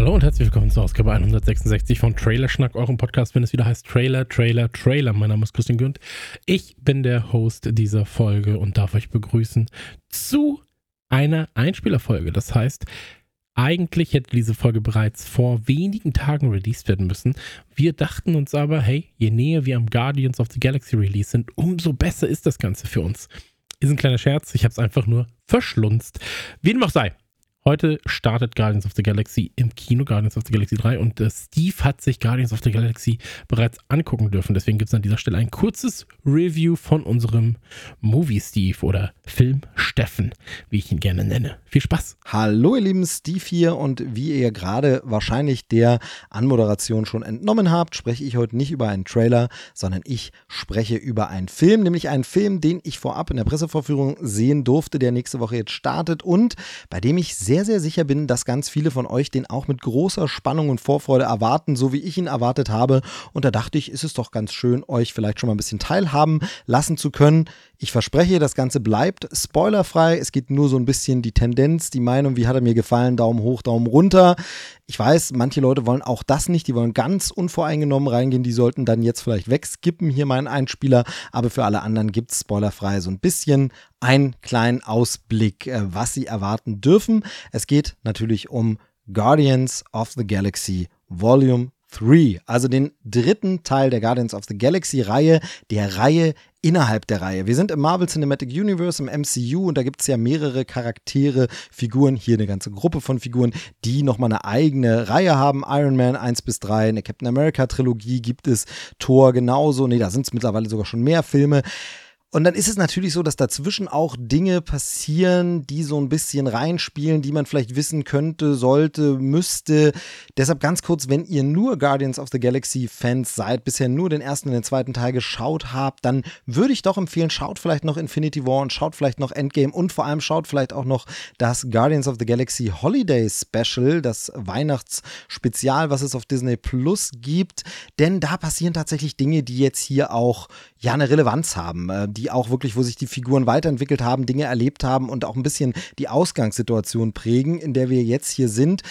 Hallo und herzlich willkommen zur Ausgabe 166 von Trailerschnack, eurem Podcast, wenn es wieder heißt Trailer, Trailer, Trailer. Mein Name ist Christian Günd. Ich bin der Host dieser Folge und darf euch begrüßen zu einer Einspielerfolge. Das heißt, eigentlich hätte diese Folge bereits vor wenigen Tagen released werden müssen. Wir dachten uns aber, hey, je näher wir am Guardians of the Galaxy Release sind, umso besser ist das Ganze für uns. Ist ein kleiner Scherz, ich habe es einfach nur verschlunzt. Wie dem auch sei, Heute startet Guardians of the Galaxy im Kino, Guardians of the Galaxy 3. Und äh, Steve hat sich Guardians of the Galaxy bereits angucken dürfen. Deswegen gibt es an dieser Stelle ein kurzes Review von unserem Movie Steve oder Film Steffen, wie ich ihn gerne nenne. Viel Spaß. Hallo ihr lieben Steve hier und wie ihr gerade wahrscheinlich der Anmoderation schon entnommen habt, spreche ich heute nicht über einen Trailer, sondern ich spreche über einen Film, nämlich einen Film, den ich vorab in der Pressevorführung sehen durfte, der nächste Woche jetzt startet und bei dem ich sehr sehr, sehr sicher bin, dass ganz viele von euch den auch mit großer Spannung und Vorfreude erwarten, so wie ich ihn erwartet habe. Und da dachte ich, ist es doch ganz schön, euch vielleicht schon mal ein bisschen teilhaben lassen zu können. Ich verspreche, das Ganze bleibt spoilerfrei. Es geht nur so ein bisschen die Tendenz, die Meinung, wie hat er mir gefallen, Daumen hoch, Daumen runter. Ich weiß, manche Leute wollen auch das nicht, die wollen ganz unvoreingenommen reingehen, die sollten dann jetzt vielleicht wegskippen, hier meinen Einspieler, aber für alle anderen gibt es spoilerfrei so ein bisschen einen kleinen Ausblick, äh, was sie erwarten dürfen. Es geht natürlich um Guardians of the Galaxy Volume 3, also den dritten Teil der Guardians of the Galaxy Reihe, der Reihe innerhalb der Reihe. Wir sind im Marvel Cinematic Universe, im MCU und da gibt es ja mehrere Charaktere, Figuren, hier eine ganze Gruppe von Figuren, die nochmal eine eigene Reihe haben. Iron Man 1 bis 3, eine Captain America Trilogie gibt es, Thor genauso, nee, da sind es mittlerweile sogar schon mehr Filme. Und dann ist es natürlich so, dass dazwischen auch Dinge passieren, die so ein bisschen reinspielen, die man vielleicht wissen könnte, sollte, müsste. Deshalb ganz kurz, wenn ihr nur Guardians of the Galaxy Fans seid, bisher nur den ersten und den zweiten Teil geschaut habt, dann würde ich doch empfehlen, schaut vielleicht noch Infinity War und schaut vielleicht noch Endgame und vor allem schaut vielleicht auch noch das Guardians of the Galaxy Holiday Special, das Weihnachtsspezial, was es auf Disney Plus gibt. Denn da passieren tatsächlich Dinge, die jetzt hier auch ja eine Relevanz haben, äh, die auch wirklich, wo sich die Figuren weiterentwickelt haben, Dinge erlebt haben und auch ein bisschen die Ausgangssituation prägen, in der wir jetzt hier sind.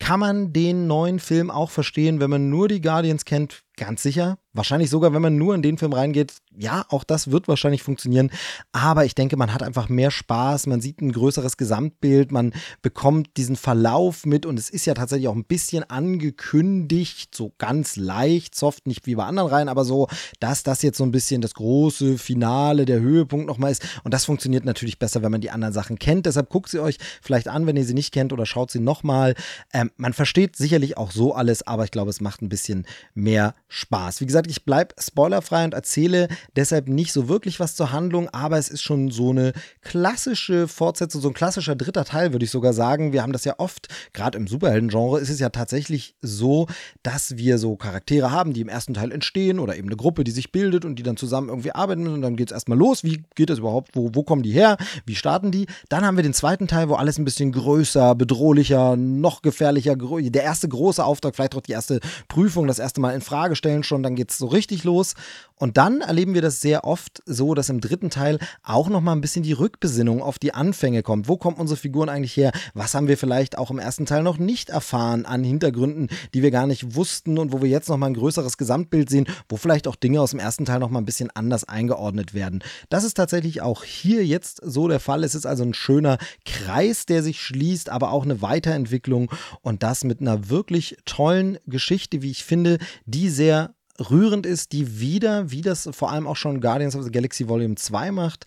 Kann man den neuen Film auch verstehen, wenn man nur die Guardians kennt? Ganz sicher. Wahrscheinlich sogar, wenn man nur in den Film reingeht, ja, auch das wird wahrscheinlich funktionieren. Aber ich denke, man hat einfach mehr Spaß, man sieht ein größeres Gesamtbild, man bekommt diesen Verlauf mit und es ist ja tatsächlich auch ein bisschen angekündigt, so ganz leicht, soft, nicht wie bei anderen Reihen, aber so, dass das jetzt so ein bisschen das große Finale, der Höhepunkt nochmal ist. Und das funktioniert natürlich besser, wenn man die anderen Sachen kennt. Deshalb guckt sie euch vielleicht an, wenn ihr sie nicht kennt oder schaut sie nochmal. Ähm, man versteht sicherlich auch so alles, aber ich glaube, es macht ein bisschen mehr Spaß. Wie gesagt, ich bleibe spoilerfrei und erzähle deshalb nicht so wirklich was zur Handlung, aber es ist schon so eine klassische Fortsetzung, so ein klassischer dritter Teil, würde ich sogar sagen. Wir haben das ja oft, gerade im Superhelden-Genre ist es ja tatsächlich so, dass wir so Charaktere haben, die im ersten Teil entstehen oder eben eine Gruppe, die sich bildet und die dann zusammen irgendwie arbeiten und dann geht es erstmal los. Wie geht das überhaupt? Wo, wo kommen die her? Wie starten die? Dann haben wir den zweiten Teil, wo alles ein bisschen größer, bedrohlicher, noch gefährlicher, der erste große Auftrag, vielleicht auch die erste Prüfung, das erste Mal in Frage stellen schon, dann geht es so richtig los. Und dann erleben wir das sehr oft so, dass im dritten Teil auch noch mal ein bisschen die Rückbesinnung auf die Anfänge kommt. Wo kommen unsere Figuren eigentlich her? Was haben wir vielleicht auch im ersten Teil noch nicht erfahren an Hintergründen, die wir gar nicht wussten und wo wir jetzt noch mal ein größeres Gesamtbild sehen, wo vielleicht auch Dinge aus dem ersten Teil noch mal ein bisschen anders eingeordnet werden. Das ist tatsächlich auch hier jetzt so der Fall. Es ist also ein schöner Kreis, der sich schließt, aber auch eine Weiterentwicklung und das mit einer wirklich tollen Geschichte, wie ich finde, die sehr rührend ist, die wieder, wie das vor allem auch schon Guardians of the Galaxy Volume 2 macht,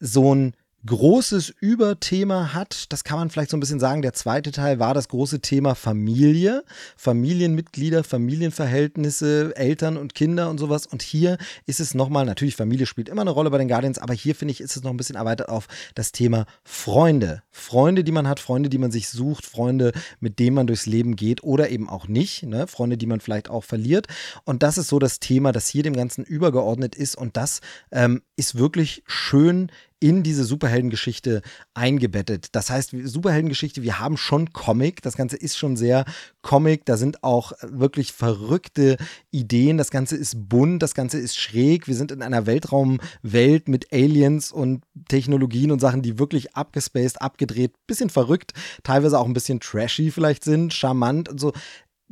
so ein großes Überthema hat. Das kann man vielleicht so ein bisschen sagen. Der zweite Teil war das große Thema Familie, Familienmitglieder, Familienverhältnisse, Eltern und Kinder und sowas. Und hier ist es nochmal, natürlich Familie spielt immer eine Rolle bei den Guardians, aber hier finde ich, ist es noch ein bisschen erweitert auf das Thema Freunde. Freunde, die man hat, Freunde, die man sich sucht, Freunde, mit denen man durchs Leben geht oder eben auch nicht. Ne? Freunde, die man vielleicht auch verliert. Und das ist so das Thema, das hier dem Ganzen übergeordnet ist. Und das ähm, ist wirklich schön in diese Superheldengeschichte eingebettet. Das heißt, Superheldengeschichte, wir haben schon Comic, das Ganze ist schon sehr Comic, da sind auch wirklich verrückte Ideen, das Ganze ist bunt, das Ganze ist schräg, wir sind in einer Weltraumwelt mit Aliens und Technologien und Sachen, die wirklich abgespaced, abgedreht, bisschen verrückt, teilweise auch ein bisschen trashy vielleicht sind, charmant und so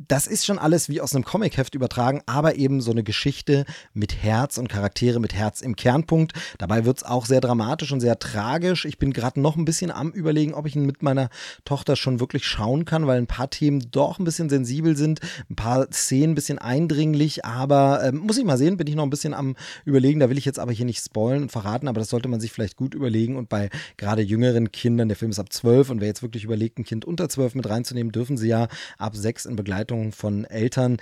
das ist schon alles wie aus einem Comicheft übertragen, aber eben so eine Geschichte mit Herz und Charaktere mit Herz im Kernpunkt. Dabei wird es auch sehr dramatisch und sehr tragisch. Ich bin gerade noch ein bisschen am Überlegen, ob ich ihn mit meiner Tochter schon wirklich schauen kann, weil ein paar Themen doch ein bisschen sensibel sind, ein paar Szenen ein bisschen eindringlich, aber äh, muss ich mal sehen, bin ich noch ein bisschen am Überlegen. Da will ich jetzt aber hier nicht spoilen und verraten, aber das sollte man sich vielleicht gut überlegen. Und bei gerade jüngeren Kindern, der Film ist ab 12 und wer jetzt wirklich überlegt, ein Kind unter 12 mit reinzunehmen, dürfen sie ja ab 6 in Begleitung Begleitung von Eltern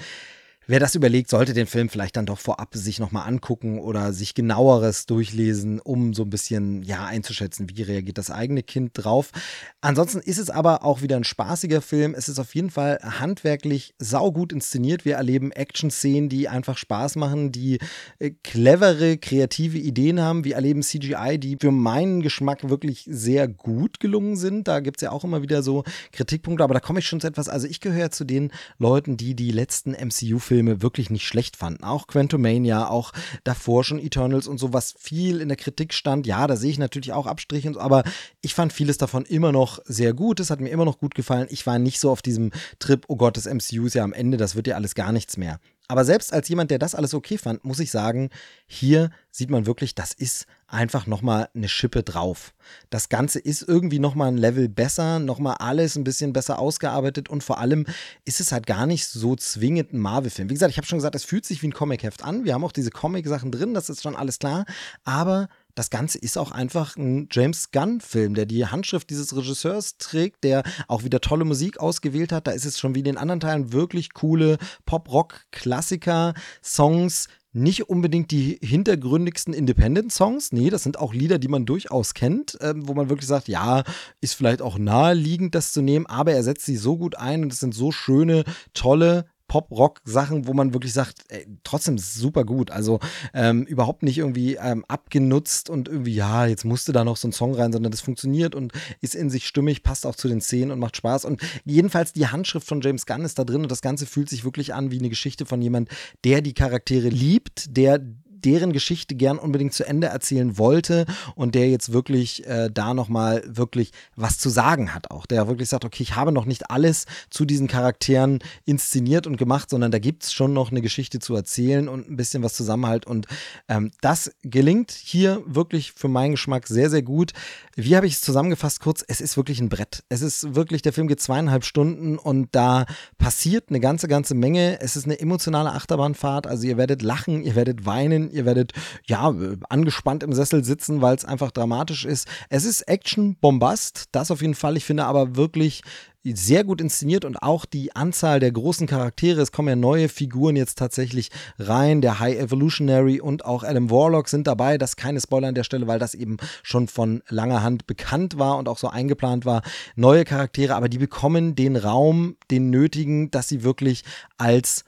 Wer das überlegt, sollte den Film vielleicht dann doch vorab sich nochmal angucken oder sich genaueres durchlesen, um so ein bisschen ja einzuschätzen, wie reagiert das eigene Kind drauf. Ansonsten ist es aber auch wieder ein spaßiger Film. Es ist auf jeden Fall handwerklich saugut inszeniert. Wir erleben Action-Szenen, die einfach Spaß machen, die äh, clevere, kreative Ideen haben. Wir erleben CGI, die für meinen Geschmack wirklich sehr gut gelungen sind. Da gibt es ja auch immer wieder so Kritikpunkte, aber da komme ich schon zu etwas. Also ich gehöre zu den Leuten, die die letzten MCU-Filme Filme wirklich nicht schlecht fanden. Auch Quantumania, auch davor schon Eternals und so, was viel in der Kritik stand. Ja, da sehe ich natürlich auch Abstriche, so, aber ich fand vieles davon immer noch sehr gut. Es hat mir immer noch gut gefallen. Ich war nicht so auf diesem Trip, oh Gott, das MCU ist ja am Ende, das wird ja alles gar nichts mehr. Aber selbst als jemand, der das alles okay fand, muss ich sagen, hier sieht man wirklich, das ist einfach nochmal eine Schippe drauf. Das Ganze ist irgendwie nochmal ein Level besser, nochmal alles ein bisschen besser ausgearbeitet und vor allem ist es halt gar nicht so zwingend ein Marvel-Film. Wie gesagt, ich habe schon gesagt, es fühlt sich wie ein Comic-Heft an. Wir haben auch diese Comic-Sachen drin, das ist schon alles klar. Aber das Ganze ist auch einfach ein James Gunn-Film, der die Handschrift dieses Regisseurs trägt, der auch wieder tolle Musik ausgewählt hat. Da ist es schon wie in den anderen Teilen wirklich coole Pop-Rock-Klassiker, Songs, nicht unbedingt die hintergründigsten Independent-Songs. Nee, das sind auch Lieder, die man durchaus kennt, äh, wo man wirklich sagt, ja, ist vielleicht auch naheliegend, das zu nehmen, aber er setzt sie so gut ein und es sind so schöne, tolle, Pop-Rock-Sachen, wo man wirklich sagt, ey, trotzdem super gut. Also ähm, überhaupt nicht irgendwie ähm, abgenutzt und irgendwie, ja, jetzt musste da noch so ein Song rein, sondern das funktioniert und ist in sich stimmig, passt auch zu den Szenen und macht Spaß. Und jedenfalls die Handschrift von James Gunn ist da drin und das Ganze fühlt sich wirklich an wie eine Geschichte von jemand, der die Charaktere liebt, der deren Geschichte gern unbedingt zu Ende erzählen wollte und der jetzt wirklich äh, da nochmal wirklich was zu sagen hat auch. Der wirklich sagt, okay, ich habe noch nicht alles zu diesen Charakteren inszeniert und gemacht, sondern da gibt es schon noch eine Geschichte zu erzählen und ein bisschen was Zusammenhalt. Und ähm, das gelingt hier wirklich für meinen Geschmack sehr, sehr gut. Wie habe ich es zusammengefasst kurz? Es ist wirklich ein Brett. Es ist wirklich, der Film geht zweieinhalb Stunden und da passiert eine ganze, ganze Menge. Es ist eine emotionale Achterbahnfahrt. Also ihr werdet lachen, ihr werdet weinen, ihr werdet ja angespannt im Sessel sitzen, weil es einfach dramatisch ist. Es ist Action, Bombast, das auf jeden Fall. Ich finde aber wirklich sehr gut inszeniert und auch die Anzahl der großen Charaktere. Es kommen ja neue Figuren jetzt tatsächlich rein. Der High Evolutionary und auch Adam Warlock sind dabei. Das ist keine Spoiler an der Stelle, weil das eben schon von langer Hand bekannt war und auch so eingeplant war. Neue Charaktere, aber die bekommen den Raum, den nötigen, dass sie wirklich als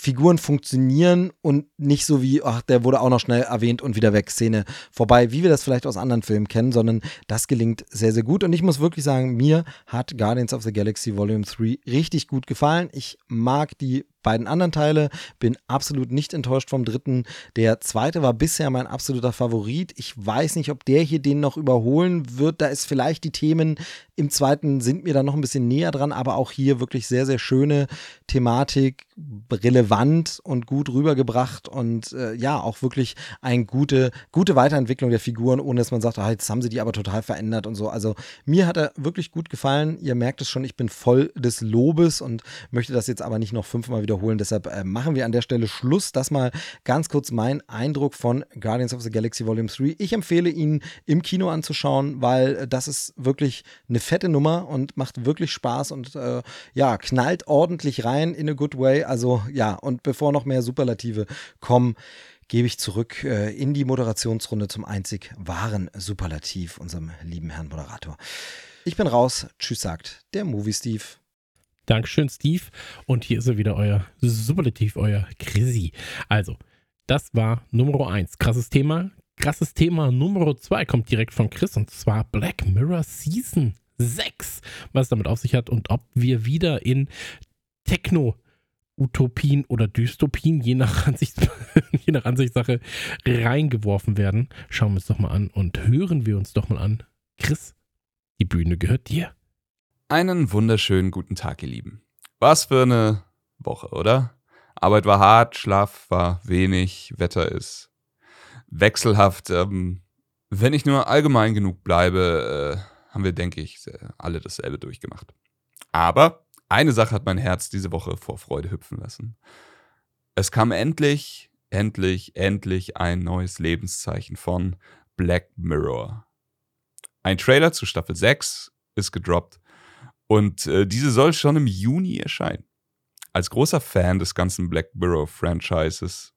Figuren funktionieren und nicht so wie, ach, der wurde auch noch schnell erwähnt und wieder weg, Szene vorbei, wie wir das vielleicht aus anderen Filmen kennen, sondern das gelingt sehr, sehr gut. Und ich muss wirklich sagen, mir hat Guardians of the Galaxy Volume 3 richtig gut gefallen. Ich mag die beiden anderen Teile. Bin absolut nicht enttäuscht vom dritten. Der zweite war bisher mein absoluter Favorit. Ich weiß nicht, ob der hier den noch überholen wird. Da ist vielleicht die Themen im zweiten sind mir da noch ein bisschen näher dran, aber auch hier wirklich sehr, sehr schöne Thematik, relevant und gut rübergebracht und äh, ja, auch wirklich eine gute, gute Weiterentwicklung der Figuren, ohne dass man sagt, ah, jetzt haben sie die aber total verändert und so. Also mir hat er wirklich gut gefallen. Ihr merkt es schon, ich bin voll des Lobes und möchte das jetzt aber nicht noch fünfmal wiederholen wiederholen. Deshalb äh, machen wir an der Stelle Schluss. Das mal ganz kurz mein Eindruck von Guardians of the Galaxy Volume 3. Ich empfehle ihn im Kino anzuschauen, weil äh, das ist wirklich eine fette Nummer und macht wirklich Spaß und äh, ja, knallt ordentlich rein in a good way. Also ja, und bevor noch mehr Superlative kommen, gebe ich zurück äh, in die Moderationsrunde zum einzig wahren Superlativ, unserem lieben Herrn Moderator. Ich bin raus. Tschüss, sagt der Movie Steve. Dankeschön, Steve. Und hier ist er wieder, euer Superlativ, euer Chrissy. Also, das war Nummer eins. Krasses Thema, Krasses Thema Nummer 2 kommt direkt von Chris und zwar Black Mirror Season 6. Was es damit auf sich hat und ob wir wieder in Techno Utopien oder Dystopien, je nach, Ansichts je nach Ansichtssache, reingeworfen werden. Schauen wir uns doch mal an und hören wir uns doch mal an. Chris, die Bühne gehört dir. Einen wunderschönen guten Tag, ihr Lieben. Was für eine Woche, oder? Arbeit war hart, Schlaf war wenig, Wetter ist wechselhaft. Ähm, wenn ich nur allgemein genug bleibe, äh, haben wir, denke ich, alle dasselbe durchgemacht. Aber eine Sache hat mein Herz diese Woche vor Freude hüpfen lassen. Es kam endlich, endlich, endlich ein neues Lebenszeichen von Black Mirror. Ein Trailer zu Staffel 6 ist gedroppt und äh, diese soll schon im Juni erscheinen. Als großer Fan des ganzen Black Mirror Franchises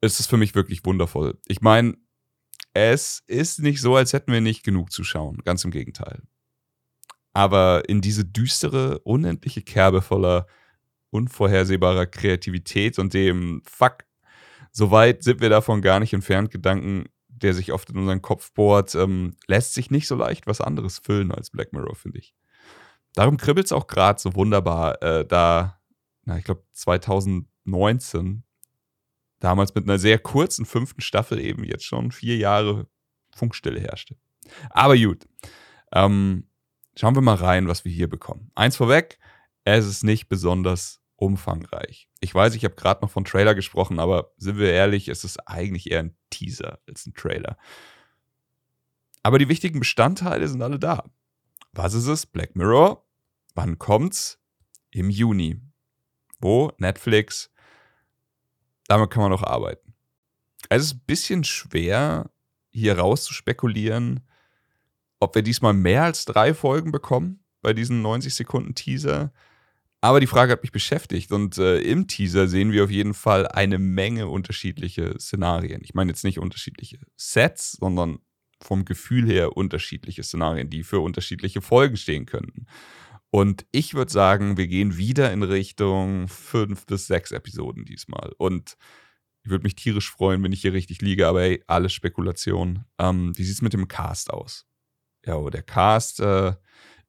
ist es für mich wirklich wundervoll. Ich meine, es ist nicht so, als hätten wir nicht genug zu schauen. Ganz im Gegenteil. Aber in diese düstere, unendliche Kerbe voller unvorhersehbarer Kreativität und dem Fuck, so weit sind wir davon gar nicht entfernt, Gedanken, der sich oft in unseren Kopf bohrt, ähm, lässt sich nicht so leicht was anderes füllen als Black Mirror, finde ich. Darum kribbelt es auch gerade so wunderbar, äh, da, na, ich glaube, 2019 damals mit einer sehr kurzen fünften Staffel eben jetzt schon vier Jahre Funkstille herrschte. Aber gut. Ähm, schauen wir mal rein, was wir hier bekommen. Eins vorweg, es ist nicht besonders umfangreich. Ich weiß, ich habe gerade noch von Trailer gesprochen, aber sind wir ehrlich, es ist eigentlich eher ein Teaser als ein Trailer. Aber die wichtigen Bestandteile sind alle da. Was ist es? Black Mirror. Wann kommt's? Im Juni. Wo? Netflix damit kann man noch arbeiten. Es ist ein bisschen schwer, hier raus zu spekulieren, ob wir diesmal mehr als drei Folgen bekommen bei diesem 90 Sekunden Teaser. Aber die Frage hat mich beschäftigt und äh, im Teaser sehen wir auf jeden Fall eine Menge unterschiedliche Szenarien. Ich meine jetzt nicht unterschiedliche Sets, sondern vom Gefühl her unterschiedliche Szenarien, die für unterschiedliche Folgen stehen könnten. Und ich würde sagen, wir gehen wieder in Richtung fünf bis sechs Episoden diesmal. Und ich würde mich tierisch freuen, wenn ich hier richtig liege, aber hey, alles Spekulation. Ähm, wie sieht es mit dem Cast aus? Ja, oh, der Cast, äh,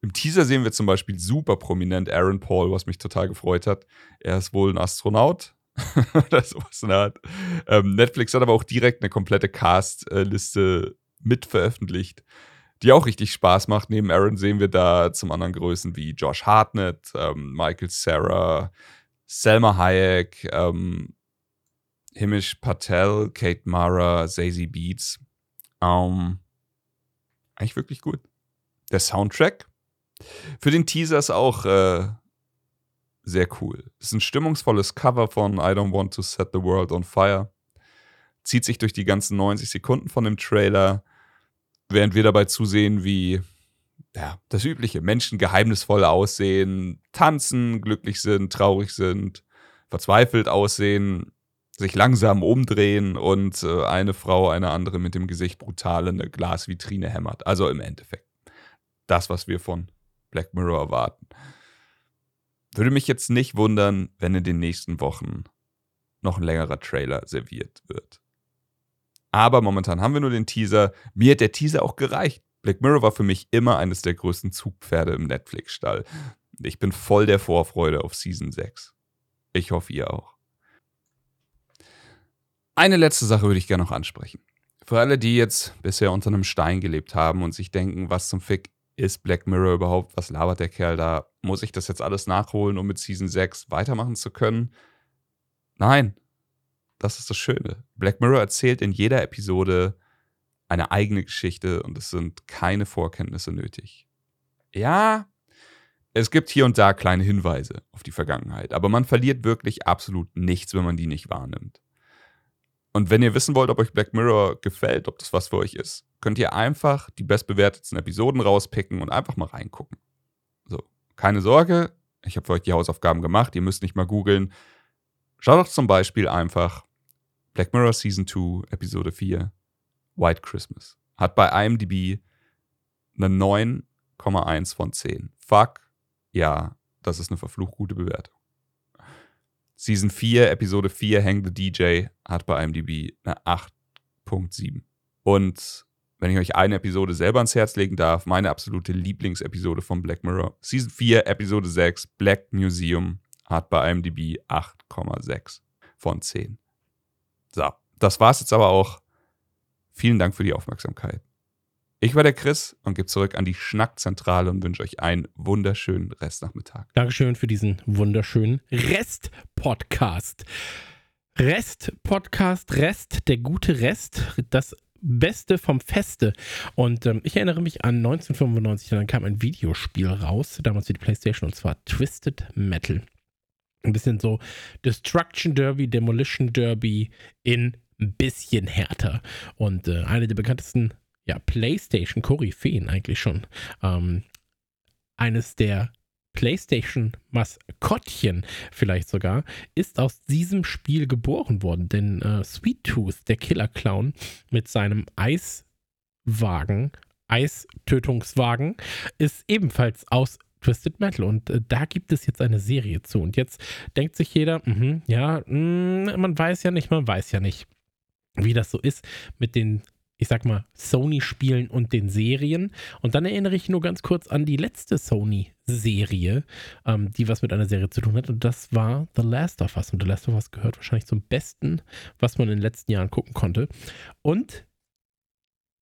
im Teaser sehen wir zum Beispiel super prominent Aaron Paul, was mich total gefreut hat. Er ist wohl ein Astronaut. oder sowas in der Art. Ähm, Netflix hat aber auch direkt eine komplette Cast-Liste mit veröffentlicht die auch richtig Spaß macht. Neben Aaron sehen wir da zum anderen Größen wie Josh Hartnett, ähm, Michael Sarah, Selma Hayek, ähm, Himish Patel, Kate Mara, Zazie Beats. Ähm, eigentlich wirklich gut. Der Soundtrack für den Teaser ist auch äh, sehr cool. Ist ein stimmungsvolles Cover von I Don't Want to Set the World on Fire. Zieht sich durch die ganzen 90 Sekunden von dem Trailer während wir dabei zusehen, wie ja, das übliche Menschen geheimnisvoll aussehen, tanzen, glücklich sind, traurig sind, verzweifelt aussehen, sich langsam umdrehen und äh, eine Frau eine andere mit dem Gesicht brutal in eine Glasvitrine hämmert. Also im Endeffekt das, was wir von Black Mirror erwarten. Würde mich jetzt nicht wundern, wenn in den nächsten Wochen noch ein längerer Trailer serviert wird. Aber momentan haben wir nur den Teaser. Mir hat der Teaser auch gereicht. Black Mirror war für mich immer eines der größten Zugpferde im Netflix-Stall. Ich bin voll der Vorfreude auf Season 6. Ich hoffe, ihr auch. Eine letzte Sache würde ich gerne noch ansprechen. Für alle, die jetzt bisher unter einem Stein gelebt haben und sich denken, was zum Fick ist Black Mirror überhaupt? Was labert der Kerl da? Muss ich das jetzt alles nachholen, um mit Season 6 weitermachen zu können? Nein, das ist das Schöne. Black Mirror erzählt in jeder Episode eine eigene Geschichte und es sind keine Vorkenntnisse nötig. Ja, es gibt hier und da kleine Hinweise auf die Vergangenheit, aber man verliert wirklich absolut nichts, wenn man die nicht wahrnimmt. Und wenn ihr wissen wollt, ob euch Black Mirror gefällt, ob das was für euch ist, könnt ihr einfach die bestbewertetsten Episoden rauspicken und einfach mal reingucken. So, keine Sorge, ich habe für euch die Hausaufgaben gemacht, ihr müsst nicht mal googeln. Schaut doch zum Beispiel einfach Black Mirror Season 2, Episode 4, White Christmas. Hat bei IMDb eine 9,1 von 10. Fuck, ja, das ist eine verflucht gute Bewertung. Season 4, Episode 4, Hang the DJ, hat bei IMDb eine 8,5 6.7. Und wenn ich euch eine Episode selber ans Herz legen darf, meine absolute Lieblingsepisode von Black Mirror, Season 4, Episode 6, Black Museum, hat bei IMDb 8,6 von 10. So, das war's jetzt aber auch. Vielen Dank für die Aufmerksamkeit. Ich war der Chris und gebe zurück an die Schnackzentrale und wünsche euch einen wunderschönen Restnachmittag. Dankeschön für diesen wunderschönen Rest-Podcast. Rest-Podcast, Rest, der gute Rest, das Beste vom Feste. Und ähm, ich erinnere mich an 1995, dann kam ein Videospiel raus, damals für die PlayStation, und zwar Twisted Metal. Ein bisschen so Destruction Derby, Demolition Derby in ein bisschen härter. Und äh, eine der bekanntesten ja, PlayStation-Koryphäen eigentlich schon. Ähm, eines der PlayStation-Maskottchen vielleicht sogar, ist aus diesem Spiel geboren worden. Denn äh, Sweet Tooth, der Killer-Clown, mit seinem Eiswagen, Eistötungswagen, ist ebenfalls aus Twisted Metal. Und äh, da gibt es jetzt eine Serie zu. Und jetzt denkt sich jeder, mh, ja, mh, man weiß ja nicht, man weiß ja nicht, wie das so ist mit den ich sag mal, Sony-Spielen und den Serien. Und dann erinnere ich nur ganz kurz an die letzte Sony-Serie, ähm, die was mit einer Serie zu tun hat. Und das war The Last of Us. Und The Last of Us gehört wahrscheinlich zum Besten, was man in den letzten Jahren gucken konnte. Und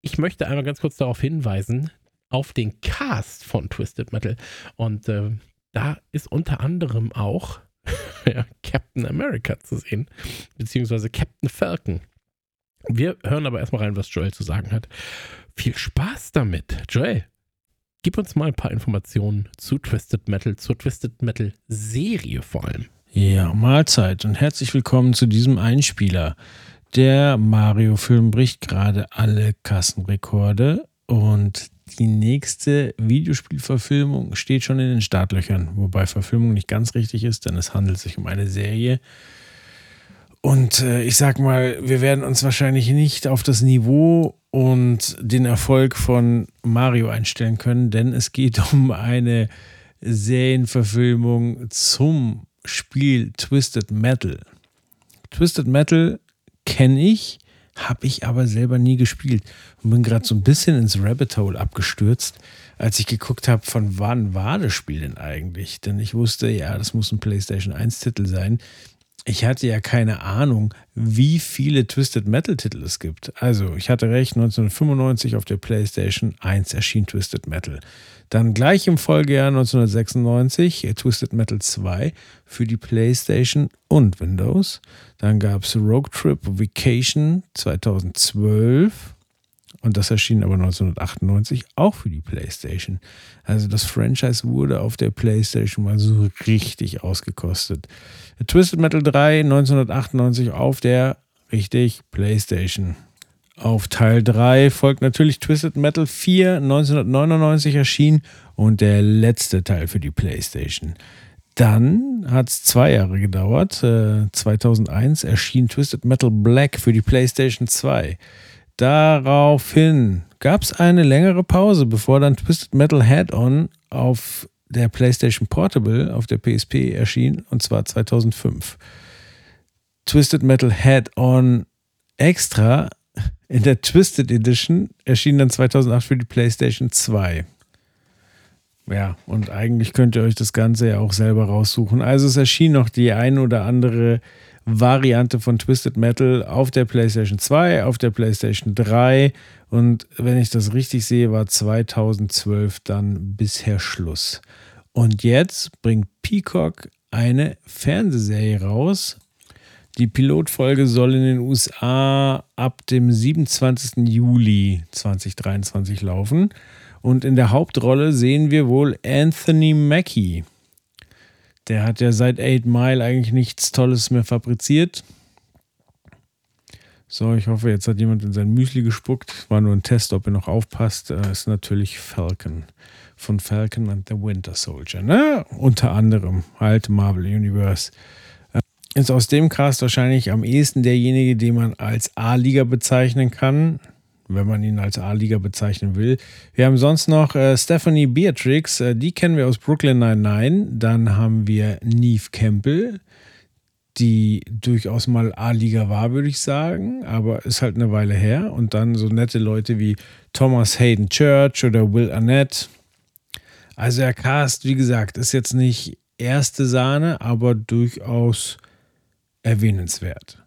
ich möchte einmal ganz kurz darauf hinweisen, auf den Cast von Twisted Metal. Und äh, da ist unter anderem auch Captain America zu sehen, beziehungsweise Captain Falcon. Wir hören aber erstmal rein, was Joel zu sagen hat. Viel Spaß damit. Joel, gib uns mal ein paar Informationen zu Twisted Metal, zur Twisted Metal Serie vor allem. Ja, Mahlzeit und herzlich willkommen zu diesem Einspieler. Der Mario-Film bricht gerade alle Kassenrekorde und die nächste Videospielverfilmung steht schon in den Startlöchern, wobei Verfilmung nicht ganz richtig ist, denn es handelt sich um eine Serie, und äh, ich sag mal, wir werden uns wahrscheinlich nicht auf das Niveau und den Erfolg von Mario einstellen können, denn es geht um eine Serienverfilmung zum Spiel Twisted Metal. Twisted Metal kenne ich, habe ich aber selber nie gespielt und bin gerade so ein bisschen ins Rabbit Hole abgestürzt, als ich geguckt habe, von wann war das Spiel denn eigentlich? Denn ich wusste, ja, das muss ein PlayStation 1 Titel sein ich hatte ja keine Ahnung, wie viele Twisted Metal Titel es gibt. Also, ich hatte recht, 1995 auf der PlayStation 1 erschien Twisted Metal. Dann gleich im Folgejahr 1996 Twisted Metal 2 für die PlayStation und Windows. Dann gab es Rogue Trip Vacation 2012 und das erschien aber 1998 auch für die PlayStation. Also das Franchise wurde auf der PlayStation mal so richtig ausgekostet. Twisted Metal 3 1998 auf der richtig PlayStation. Auf Teil 3 folgt natürlich Twisted Metal 4 1999 erschienen und der letzte Teil für die PlayStation. Dann hat es zwei Jahre gedauert. Äh, 2001 erschien Twisted Metal Black für die PlayStation 2. Daraufhin gab es eine längere Pause, bevor dann Twisted Metal Head-On auf der PlayStation Portable auf der PSP erschien, und zwar 2005. Twisted Metal Head-On Extra in der Twisted Edition erschien dann 2008 für die PlayStation 2. Ja, und eigentlich könnt ihr euch das Ganze ja auch selber raussuchen. Also es erschien noch die ein oder andere Variante von Twisted Metal auf der PlayStation 2, auf der PlayStation 3 und wenn ich das richtig sehe, war 2012 dann bisher Schluss. Und jetzt bringt Peacock eine Fernsehserie raus. Die Pilotfolge soll in den USA ab dem 27. Juli 2023 laufen. Und in der Hauptrolle sehen wir wohl Anthony Mackie. Der hat ja seit 8 Mile eigentlich nichts Tolles mehr fabriziert. So, ich hoffe, jetzt hat jemand in sein Müsli gespuckt. War nur ein Test, ob ihr noch aufpasst. Das äh, ist natürlich Falcon. Von Falcon and the Winter Soldier. Ne? Unter anderem halt Marvel Universe. Äh, ist aus dem Cast wahrscheinlich am ehesten derjenige, den man als A-Liga bezeichnen kann wenn man ihn als A-Liga bezeichnen will. Wir haben sonst noch äh, Stephanie Beatrix, äh, die kennen wir aus Brooklyn Nine-Nine. Dann haben wir Neve Campbell, die durchaus mal A-Liga war, würde ich sagen, aber ist halt eine Weile her. Und dann so nette Leute wie Thomas Hayden Church oder Will Arnett. Also der Cast, wie gesagt, ist jetzt nicht erste Sahne, aber durchaus erwähnenswert.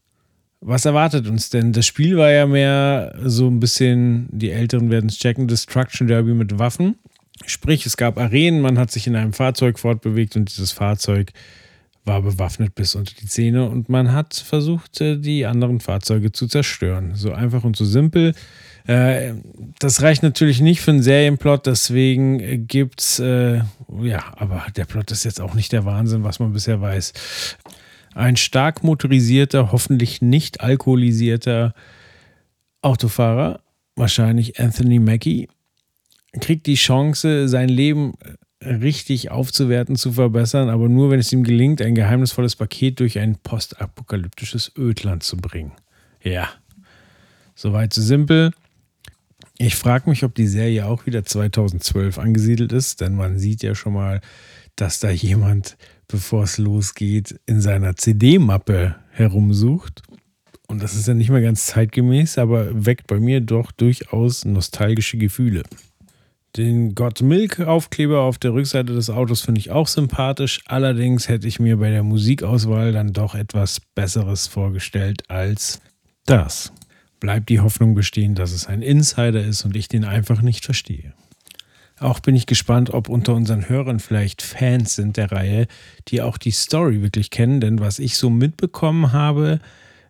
Was erwartet uns denn? Das Spiel war ja mehr so ein bisschen, die Älteren werden es checken, Destruction Derby mit Waffen. Sprich, es gab Arenen, man hat sich in einem Fahrzeug fortbewegt und dieses Fahrzeug war bewaffnet bis unter die Zähne und man hat versucht, äh, die anderen Fahrzeuge zu zerstören. So einfach und so simpel. Äh, das reicht natürlich nicht für einen Serienplot, deswegen gibt's, äh, ja, aber der Plot ist jetzt auch nicht der Wahnsinn, was man bisher weiß. Ein stark motorisierter, hoffentlich nicht alkoholisierter Autofahrer, wahrscheinlich Anthony Mackie, kriegt die Chance, sein Leben richtig aufzuwerten, zu verbessern, aber nur, wenn es ihm gelingt, ein geheimnisvolles Paket durch ein postapokalyptisches Ödland zu bringen. Ja, soweit so simpel. Ich frage mich, ob die Serie auch wieder 2012 angesiedelt ist, denn man sieht ja schon mal, dass da jemand, bevor es losgeht, in seiner CD-Mappe herumsucht. Und das ist ja nicht mehr ganz zeitgemäß, aber weckt bei mir doch durchaus nostalgische Gefühle. Den Got Milk Aufkleber auf der Rückseite des Autos finde ich auch sympathisch. Allerdings hätte ich mir bei der Musikauswahl dann doch etwas Besseres vorgestellt als das. Bleibt die Hoffnung bestehen, dass es ein Insider ist und ich den einfach nicht verstehe. Auch bin ich gespannt, ob unter unseren Hörern vielleicht Fans sind der Reihe, die auch die Story wirklich kennen, denn was ich so mitbekommen habe,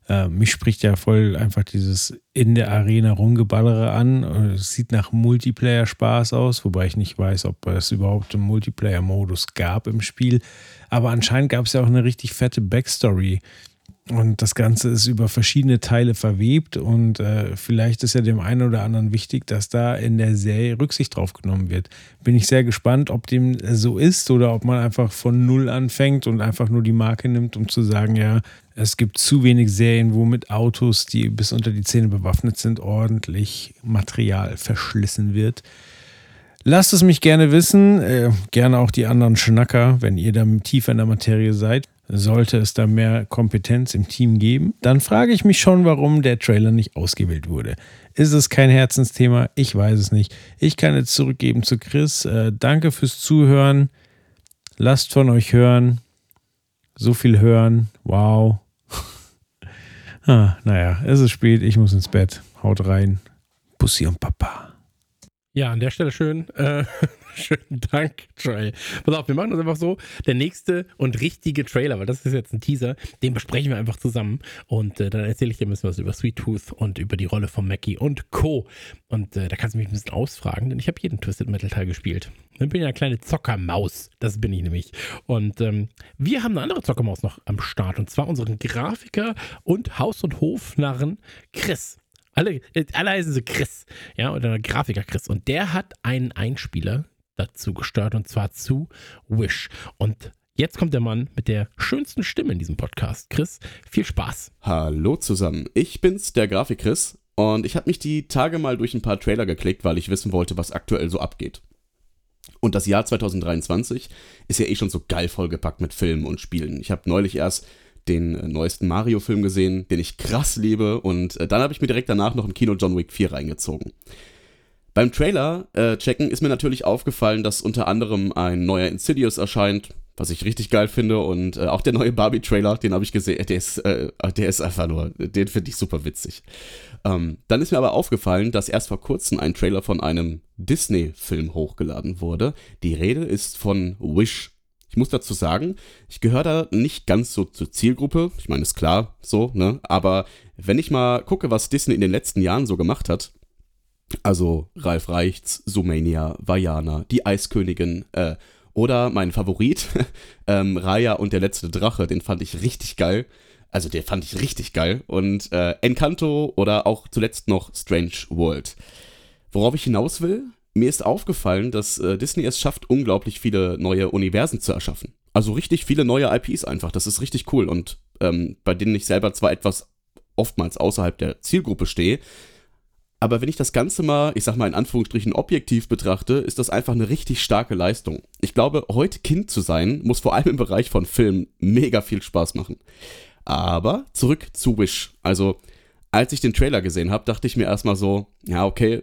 äh, mich spricht ja voll einfach dieses in der Arena rumgeballere an. Es sieht nach Multiplayer-Spaß aus, wobei ich nicht weiß, ob es überhaupt einen Multiplayer-Modus gab im Spiel. Aber anscheinend gab es ja auch eine richtig fette Backstory, und das Ganze ist über verschiedene Teile verwebt und äh, vielleicht ist ja dem einen oder anderen wichtig, dass da in der Serie Rücksicht drauf genommen wird. Bin ich sehr gespannt, ob dem so ist oder ob man einfach von Null anfängt und einfach nur die Marke nimmt, um zu sagen, ja, es gibt zu wenig Serien, wo mit Autos, die bis unter die Zähne bewaffnet sind, ordentlich Material verschlissen wird. Lasst es mich gerne wissen, äh, gerne auch die anderen Schnacker, wenn ihr da tiefer in der Materie seid. Sollte es da mehr Kompetenz im Team geben, dann frage ich mich schon, warum der Trailer nicht ausgewählt wurde. Ist es kein Herzensthema? Ich weiß es nicht. Ich kann jetzt zurückgeben zu Chris. Äh, danke fürs Zuhören. Lasst von euch hören. So viel hören. Wow. ah, naja, es ist spät. Ich muss ins Bett. Haut rein. Bussi und Papa. Ja, an der Stelle schön. Äh, schönen Dank, Joel. Pass auf, wir machen das einfach so. Der nächste und richtige Trailer, weil das ist jetzt ein Teaser, den besprechen wir einfach zusammen. Und äh, dann erzähle ich dir ein bisschen was über Sweet Tooth und über die Rolle von Mackie und Co. Und äh, da kannst du mich ein bisschen ausfragen, denn ich habe jeden Twisted Metal Teil gespielt. Ich bin ja eine kleine Zockermaus. Das bin ich nämlich. Und ähm, wir haben eine andere Zockermaus noch am Start. Und zwar unseren Grafiker und Haus- und Hofnarren Chris. Alle, äh, alle heißen sie Chris, ja, oder Grafiker Chris. Und der hat einen Einspieler dazu gestört und zwar zu Wish. Und jetzt kommt der Mann mit der schönsten Stimme in diesem Podcast. Chris, viel Spaß. Hallo zusammen, ich bin's, der Grafik Chris. Und ich habe mich die Tage mal durch ein paar Trailer geklickt, weil ich wissen wollte, was aktuell so abgeht. Und das Jahr 2023 ist ja eh schon so geil vollgepackt mit Filmen und Spielen. Ich habe neulich erst den äh, neuesten Mario-Film gesehen, den ich krass liebe. Und äh, dann habe ich mir direkt danach noch im Kino John Wick 4 reingezogen. Beim Trailer äh, checken ist mir natürlich aufgefallen, dass unter anderem ein neuer Insidious erscheint, was ich richtig geil finde. Und äh, auch der neue Barbie-Trailer, den habe ich gesehen, der ist, äh, der ist einfach nur, den finde ich super witzig. Ähm, dann ist mir aber aufgefallen, dass erst vor kurzem ein Trailer von einem Disney-Film hochgeladen wurde. Die Rede ist von Wish ich muss dazu sagen, ich gehöre da nicht ganz so zur Zielgruppe. Ich meine, ist klar so, ne? Aber wenn ich mal gucke, was Disney in den letzten Jahren so gemacht hat, also Ralf Reichts, Sumania, Vajana, die Eiskönigin, äh, oder mein Favorit, ähm, Raya und der letzte Drache, den fand ich richtig geil. Also den fand ich richtig geil. Und äh, Encanto oder auch zuletzt noch Strange World. Worauf ich hinaus will, mir ist aufgefallen, dass äh, Disney es schafft, unglaublich viele neue Universen zu erschaffen. Also richtig viele neue IPs einfach. Das ist richtig cool. Und ähm, bei denen ich selber zwar etwas oftmals außerhalb der Zielgruppe stehe, aber wenn ich das Ganze mal, ich sag mal in Anführungsstrichen, objektiv betrachte, ist das einfach eine richtig starke Leistung. Ich glaube, heute Kind zu sein, muss vor allem im Bereich von Film mega viel Spaß machen. Aber zurück zu Wish. Also, als ich den Trailer gesehen habe, dachte ich mir erstmal so, ja, okay,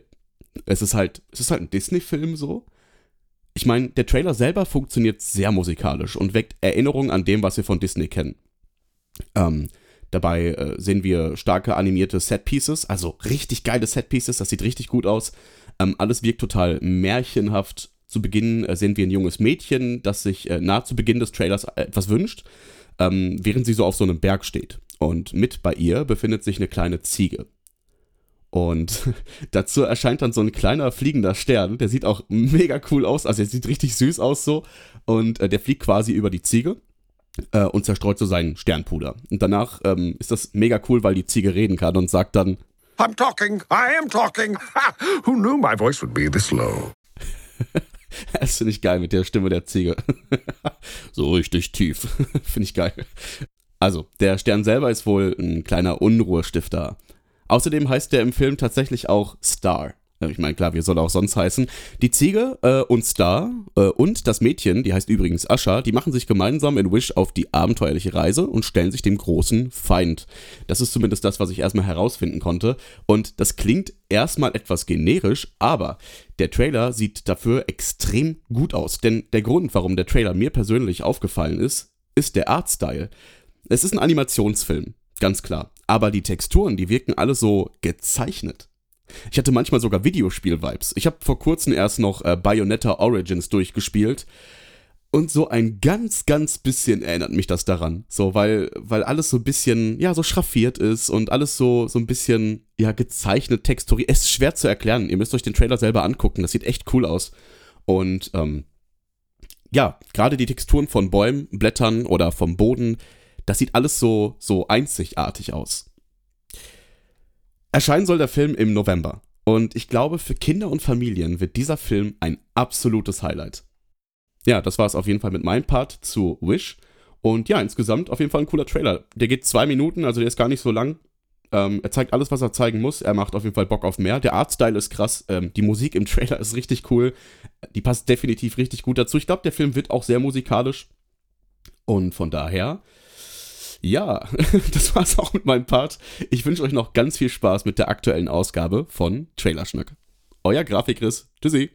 es ist halt, es ist halt ein Disney-Film so. Ich meine, der Trailer selber funktioniert sehr musikalisch und weckt Erinnerungen an dem, was wir von Disney kennen. Ähm, dabei äh, sehen wir starke animierte Set-Pieces, also richtig geile Set-Pieces, das sieht richtig gut aus. Ähm, alles wirkt total märchenhaft. Zu Beginn äh, sehen wir ein junges Mädchen, das sich äh, nahe zu Beginn des Trailers etwas wünscht, ähm, während sie so auf so einem Berg steht. Und mit bei ihr befindet sich eine kleine Ziege. Und dazu erscheint dann so ein kleiner fliegender Stern. Der sieht auch mega cool aus. Also er sieht richtig süß aus so. Und äh, der fliegt quasi über die Ziege äh, und zerstreut so seinen Sternpuder. Und danach ähm, ist das mega cool, weil die Ziege reden kann und sagt dann: I'm talking, I am talking. Ha, who knew my voice would be this low? das finde ich geil mit der Stimme der Ziege. so richtig tief. finde ich geil. Also, der Stern selber ist wohl ein kleiner Unruhestifter. Außerdem heißt der im Film tatsächlich auch Star. Ich meine, klar, wie soll er auch sonst heißen? Die Ziege äh, und Star äh, und das Mädchen, die heißt übrigens Asha, die machen sich gemeinsam in Wish auf die abenteuerliche Reise und stellen sich dem großen Feind. Das ist zumindest das, was ich erstmal herausfinden konnte. Und das klingt erstmal etwas generisch, aber der Trailer sieht dafür extrem gut aus. Denn der Grund, warum der Trailer mir persönlich aufgefallen ist, ist der Artstyle. Es ist ein Animationsfilm, ganz klar aber die Texturen, die wirken alle so gezeichnet. Ich hatte manchmal sogar Videospiel-Vibes. Ich habe vor kurzem erst noch äh, Bayonetta Origins durchgespielt. Und so ein ganz, ganz bisschen erinnert mich das daran. So, weil, weil alles so ein bisschen, ja, so schraffiert ist und alles so, so ein bisschen, ja, gezeichnet, texturiert. Es ist schwer zu erklären. Ihr müsst euch den Trailer selber angucken. Das sieht echt cool aus. Und, ähm, ja, gerade die Texturen von Bäumen, Blättern oder vom Boden, das sieht alles so, so einzigartig aus. Erscheinen soll der Film im November. Und ich glaube, für Kinder und Familien wird dieser Film ein absolutes Highlight. Ja, das war es auf jeden Fall mit meinem Part zu Wish. Und ja, insgesamt auf jeden Fall ein cooler Trailer. Der geht zwei Minuten, also der ist gar nicht so lang. Ähm, er zeigt alles, was er zeigen muss. Er macht auf jeden Fall Bock auf mehr. Der Artstyle ist krass. Ähm, die Musik im Trailer ist richtig cool. Die passt definitiv richtig gut dazu. Ich glaube, der Film wird auch sehr musikalisch. Und von daher ja, das war's auch mit meinem Part. Ich wünsche euch noch ganz viel Spaß mit der aktuellen Ausgabe von Trailerschnack. Euer Grafikriss. Tschüssi.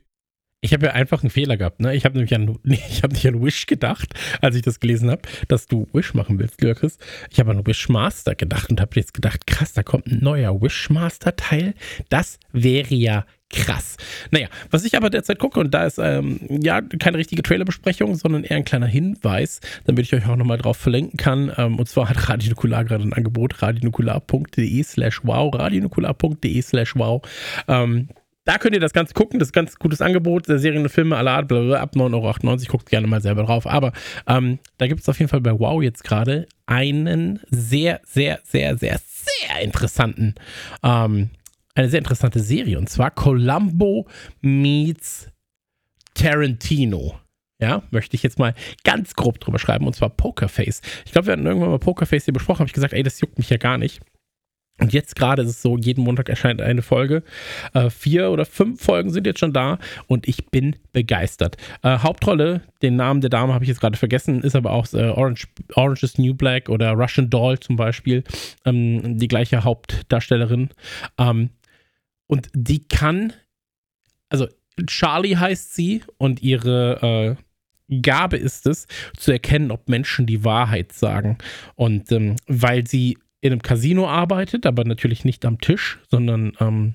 Ich habe ja einfach einen Fehler gehabt. Ne? Ich habe nämlich an, ich hab nicht an Wish gedacht, als ich das gelesen habe, dass du Wish machen willst, Chris. Ich habe an Wishmaster gedacht und habe jetzt gedacht, krass, da kommt ein neuer Wishmaster-Teil. Das wäre ja krass. Naja, was ich aber derzeit gucke, und da ist ähm, ja keine richtige Trailerbesprechung, sondern eher ein kleiner Hinweis, damit ich euch auch nochmal drauf verlinken kann. Ähm, und zwar hat Radio Nukular gerade ein Angebot, radionukular.de slash wow, radionukular.de slash wow. Ähm, da könnt ihr das Ganze gucken. Das ist ein ganz gutes Angebot. Serien und Filme aller Art, ab 9,98 Euro. Guckt gerne mal selber drauf. Aber ähm, da gibt es auf jeden Fall bei Wow jetzt gerade einen sehr, sehr, sehr, sehr, sehr interessanten ähm, eine sehr interessante Serie und zwar Columbo meets Tarantino. Ja, möchte ich jetzt mal ganz grob drüber schreiben und zwar Pokerface. Ich glaube, wir hatten irgendwann mal Pokerface hier besprochen, habe ich gesagt, ey, das juckt mich ja gar nicht. Und jetzt gerade ist es so, jeden Montag erscheint eine Folge. Äh, vier oder fünf Folgen sind jetzt schon da und ich bin begeistert. Äh, Hauptrolle, den Namen der Dame habe ich jetzt gerade vergessen, ist aber auch äh, Orange, Orange is New Black oder Russian Doll zum Beispiel. Ähm, die gleiche Hauptdarstellerin. Ähm, und die kann, also Charlie heißt sie und ihre äh, Gabe ist es, zu erkennen, ob Menschen die Wahrheit sagen. Und ähm, weil sie in einem Casino arbeitet, aber natürlich nicht am Tisch, sondern ähm,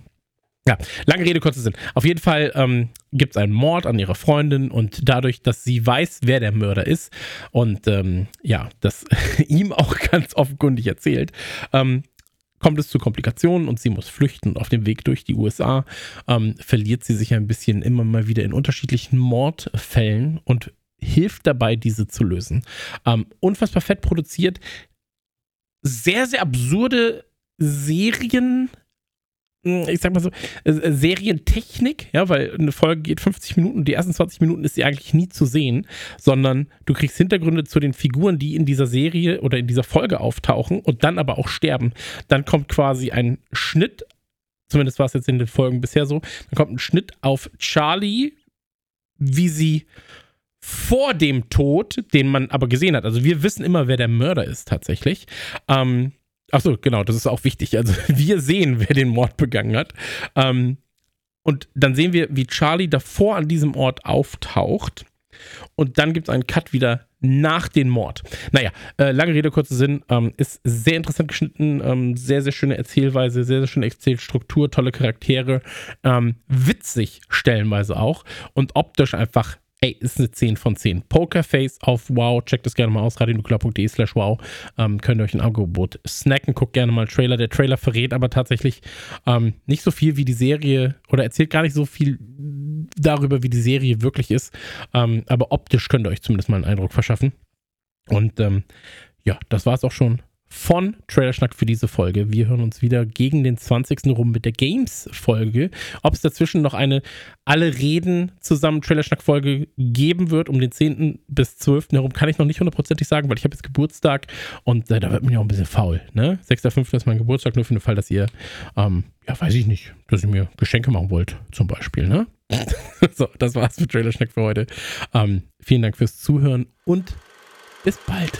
ja, lange Rede, kurzer Sinn. Auf jeden Fall ähm, gibt es einen Mord an ihrer Freundin und dadurch, dass sie weiß, wer der Mörder ist und ähm, ja, das ihm auch ganz offenkundig erzählt, ähm, kommt es zu Komplikationen und sie muss flüchten. Auf dem Weg durch die USA ähm, verliert sie sich ein bisschen immer mal wieder in unterschiedlichen Mordfällen und hilft dabei, diese zu lösen. Ähm, unfassbar fett produziert, sehr, sehr absurde Serien ich sag mal so, äh, äh, Serientechnik, ja, weil eine Folge geht 50 Minuten, die ersten 20 Minuten ist sie eigentlich nie zu sehen, sondern du kriegst Hintergründe zu den Figuren, die in dieser Serie oder in dieser Folge auftauchen und dann aber auch sterben. Dann kommt quasi ein Schnitt, zumindest war es jetzt in den Folgen bisher so, dann kommt ein Schnitt auf Charlie, wie sie vor dem Tod, den man aber gesehen hat. Also wir wissen immer, wer der Mörder ist tatsächlich. Ähm, Achso, genau, das ist auch wichtig. Also wir sehen, wer den Mord begangen hat. Ähm, und dann sehen wir, wie Charlie davor an diesem Ort auftaucht. Und dann gibt es einen Cut wieder nach dem Mord. Naja, äh, lange Rede, kurzer Sinn. Ähm, ist sehr interessant geschnitten, ähm, sehr, sehr schöne Erzählweise, sehr, sehr schöne Erzählstruktur, tolle Charaktere, ähm, witzig stellenweise auch und optisch einfach Ey, ist eine 10 von 10. Pokerface auf Wow. Checkt das gerne mal aus. radionuklear.de slash wow. Ähm, könnt ihr euch ein Angebot snacken. Guckt gerne mal Trailer. Der Trailer verrät aber tatsächlich ähm, nicht so viel wie die Serie oder erzählt gar nicht so viel darüber, wie die Serie wirklich ist. Ähm, aber optisch könnt ihr euch zumindest mal einen Eindruck verschaffen. Und ähm, ja, das war es auch schon von Trailerschnack für diese Folge. Wir hören uns wieder gegen den 20. rum mit der Games-Folge. Ob es dazwischen noch eine Alle Reden zusammen Trailerschnack-Folge geben wird, um den 10. bis 12. herum, kann ich noch nicht hundertprozentig sagen, weil ich habe jetzt Geburtstag und äh, da wird man ja auch ein bisschen faul. Ne? 6.5. ist mein Geburtstag, nur für den Fall, dass ihr, ähm, ja, weiß ich nicht, dass ihr mir Geschenke machen wollt, zum Beispiel. Ne? so, das war's für Trailerschnack für heute. Ähm, vielen Dank fürs Zuhören und bis bald.